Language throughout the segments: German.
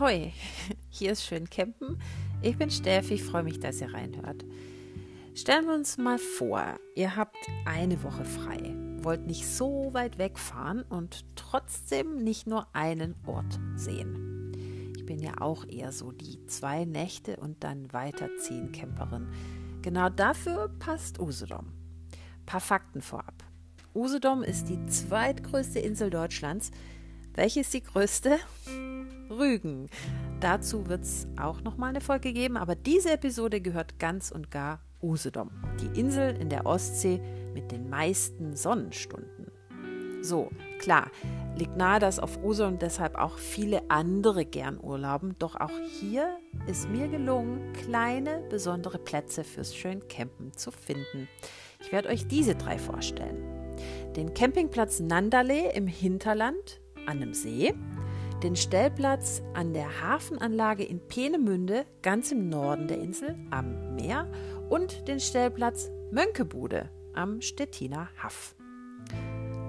Ahoi, hier ist schön campen. Ich bin Steffi, ich freue mich, dass ihr reinhört. Stellen wir uns mal vor, ihr habt eine Woche frei, wollt nicht so weit wegfahren und trotzdem nicht nur einen Ort sehen. Ich bin ja auch eher so die zwei Nächte und dann weiterziehen Camperin. Genau dafür passt Usedom. Paar Fakten vorab. Usedom ist die zweitgrößte Insel Deutschlands. Welche ist die größte? Rügen. Dazu wird es auch nochmal eine Folge geben, aber diese Episode gehört ganz und gar Usedom, die Insel in der Ostsee mit den meisten Sonnenstunden. So, klar, liegt nahe, dass auf Usedom deshalb auch viele andere gern urlauben, doch auch hier ist mir gelungen, kleine besondere Plätze fürs schön Campen zu finden. Ich werde euch diese drei vorstellen. Den Campingplatz Nandale im Hinterland an einem See, den Stellplatz an der Hafenanlage in Peenemünde, ganz im Norden der Insel, am Meer, und den Stellplatz Mönkebude am Stettiner Haff.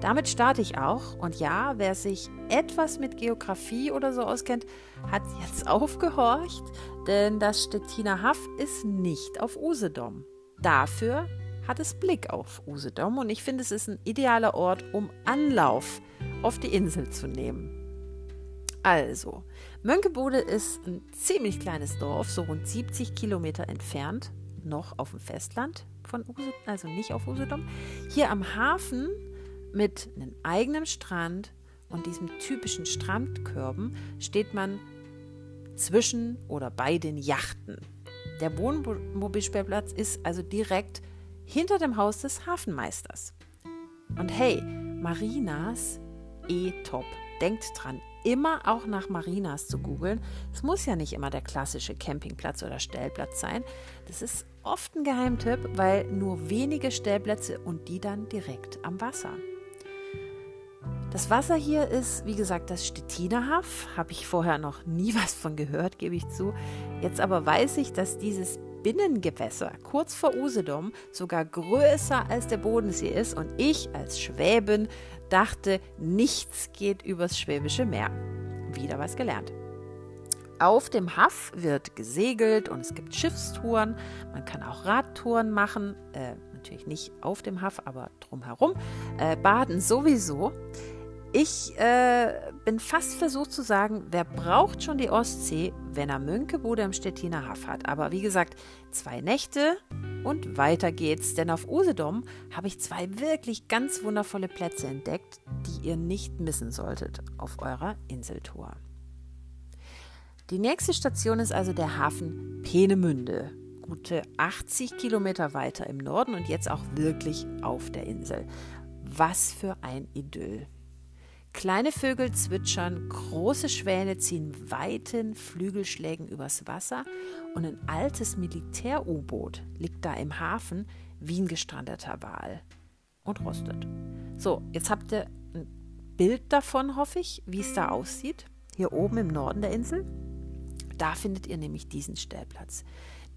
Damit starte ich auch. Und ja, wer sich etwas mit Geografie oder so auskennt, hat jetzt aufgehorcht, denn das Stettiner Haff ist nicht auf Usedom. Dafür hat es Blick auf Usedom und ich finde, es ist ein idealer Ort, um Anlauf auf die Insel zu nehmen. Also, Mönkebude ist ein ziemlich kleines Dorf, so rund 70 Kilometer entfernt, noch auf dem Festland von Usedom, also nicht auf Usedom. Hier am Hafen mit einem eigenen Strand und diesem typischen Strandkörben steht man zwischen oder bei den Yachten. Der Wohnmobilstellplatz ist also direkt hinter dem Haus des Hafenmeisters. Und hey, Marinas E-Top. Denkt dran, immer auch nach Marinas zu googeln. Es muss ja nicht immer der klassische Campingplatz oder Stellplatz sein. Das ist oft ein Geheimtipp, weil nur wenige Stellplätze und die dann direkt am Wasser. Das Wasser hier ist, wie gesagt, das Stettiner Haff. Habe ich vorher noch nie was von gehört, gebe ich zu. Jetzt aber weiß ich, dass dieses Binnengewässer kurz vor Usedom sogar größer als der Bodensee ist und ich als Schwäbin dachte, nichts geht übers Schwäbische Meer. Wieder was gelernt. Auf dem Haff wird gesegelt und es gibt Schiffstouren. Man kann auch Radtouren machen. Äh, natürlich nicht auf dem Haff, aber drumherum. Äh, baden sowieso. Ich äh, bin fast versucht zu sagen, wer braucht schon die Ostsee, wenn er Mönkebude im Stettiner Haff hat. Aber wie gesagt, zwei Nächte und weiter geht's, denn auf Usedom habe ich zwei wirklich ganz wundervolle Plätze entdeckt, die ihr nicht missen solltet auf eurer Inseltour. Die nächste Station ist also der Hafen Peenemünde, gute 80 Kilometer weiter im Norden und jetzt auch wirklich auf der Insel. Was für ein Idyll! Kleine Vögel zwitschern, große Schwäne ziehen weiten Flügelschlägen übers Wasser und ein altes Militär-U-Boot liegt da im Hafen wie ein gestrandeter Wal und rostet. So, jetzt habt ihr ein Bild davon, hoffe ich, wie es da aussieht. Hier oben im Norden der Insel. Da findet ihr nämlich diesen Stellplatz.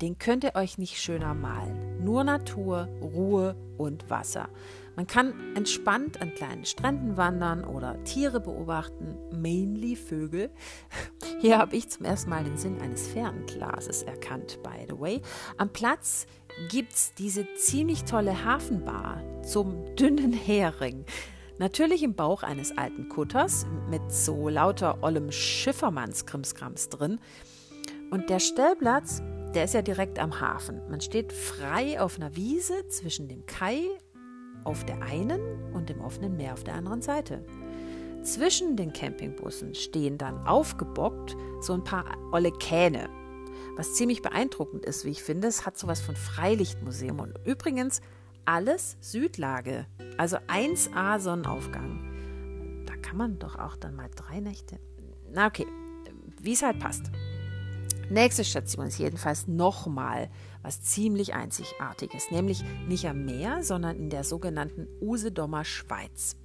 Den könnt ihr euch nicht schöner malen. Nur Natur, Ruhe und Wasser. Man kann entspannt an kleinen Stränden wandern oder Tiere beobachten, mainly Vögel. Hier habe ich zum ersten Mal den Sinn eines Fernglases erkannt, by the way. Am Platz gibt es diese ziemlich tolle Hafenbar zum dünnen Hering. Natürlich im Bauch eines alten Kutters mit so lauter ollem Schiffermannskrimskrams drin. Und der Stellplatz der ist ja direkt am Hafen. Man steht frei auf einer Wiese zwischen dem Kai auf der einen und dem offenen Meer auf der anderen Seite. Zwischen den Campingbussen stehen dann aufgebockt so ein paar olle Kähne. Was ziemlich beeindruckend ist, wie ich finde, es hat sowas von Freilichtmuseum und übrigens alles Südlage, also 1A Sonnenaufgang. Da kann man doch auch dann mal drei Nächte. Na okay, wie es halt passt. Nächste Station ist jedenfalls nochmal was ziemlich Einzigartiges, nämlich nicht am Meer, sondern in der sogenannten Usedomer Schweiz.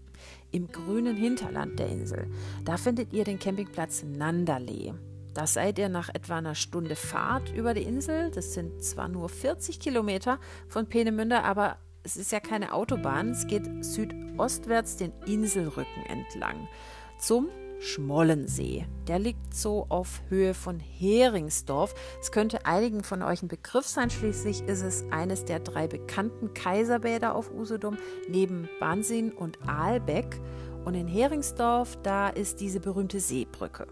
Im grünen Hinterland der Insel. Da findet ihr den Campingplatz Nanderlee. Da seid ihr nach etwa einer Stunde Fahrt über die Insel. Das sind zwar nur 40 Kilometer von Peenemünde, aber es ist ja keine Autobahn. Es geht südostwärts den Inselrücken entlang zum Schmollensee. Der liegt so auf Höhe von Heringsdorf. Es könnte einigen von euch ein Begriff sein. Schließlich ist es eines der drei bekannten Kaiserbäder auf Usedom neben Bansin und Aalbeck. Und in Heringsdorf, da ist diese berühmte Seebrücke.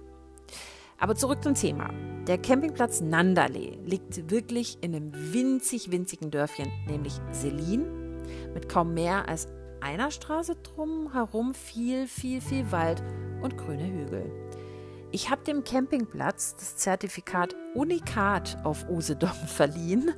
Aber zurück zum Thema. Der Campingplatz Nandale liegt wirklich in einem winzig, winzigen Dörfchen, nämlich Selin, mit kaum mehr als einer Straße drum herum viel, viel, viel Wald und grüne Hügel. Ich habe dem Campingplatz das Zertifikat Unikat auf Usedom verliehen,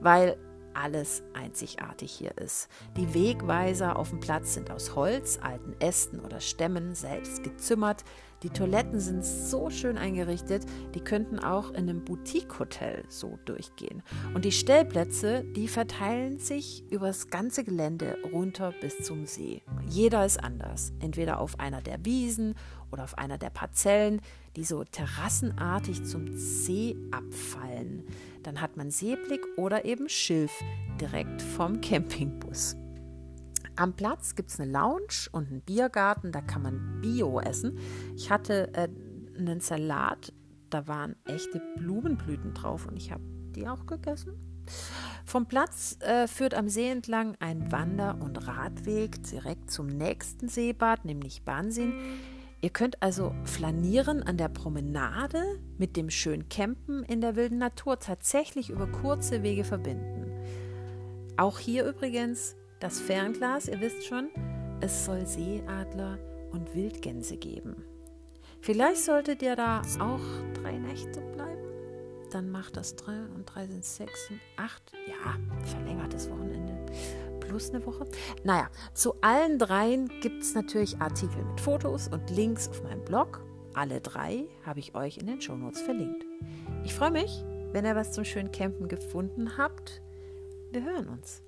weil alles einzigartig hier ist. Die Wegweiser auf dem Platz sind aus Holz, alten Ästen oder Stämmen selbst gezimmert. Die Toiletten sind so schön eingerichtet, die könnten auch in einem Boutique-Hotel so durchgehen. Und die Stellplätze, die verteilen sich übers ganze Gelände runter bis zum See. Jeder ist anders, entweder auf einer der Wiesen oder auf einer der Parzellen, die so terrassenartig zum See abfallen. Dann hat man Seeblick oder eben Schilf direkt vom Campingbus. Am Platz gibt es eine Lounge und einen Biergarten, da kann man Bio essen. Ich hatte äh, einen Salat, da waren echte Blumenblüten drauf und ich habe die auch gegessen. Vom Platz äh, führt am See entlang ein Wander- und Radweg direkt zum nächsten Seebad, nämlich Bansin. Ihr könnt also flanieren an der Promenade mit dem schönen Campen in der wilden Natur tatsächlich über kurze Wege verbinden. Auch hier übrigens das Fernglas, ihr wisst schon, es soll Seeadler und Wildgänse geben. Vielleicht solltet ihr da auch drei Nächte bleiben. Dann macht das drei und drei sind sechs und acht. Ja, verlängertes Wochenende plus eine Woche. Naja, zu allen dreien gibt es natürlich Artikel mit Fotos und Links auf meinem Blog. Alle drei habe ich euch in den Shownotes verlinkt. Ich freue mich, wenn ihr was zum schönen Campen gefunden habt. Wir hören uns.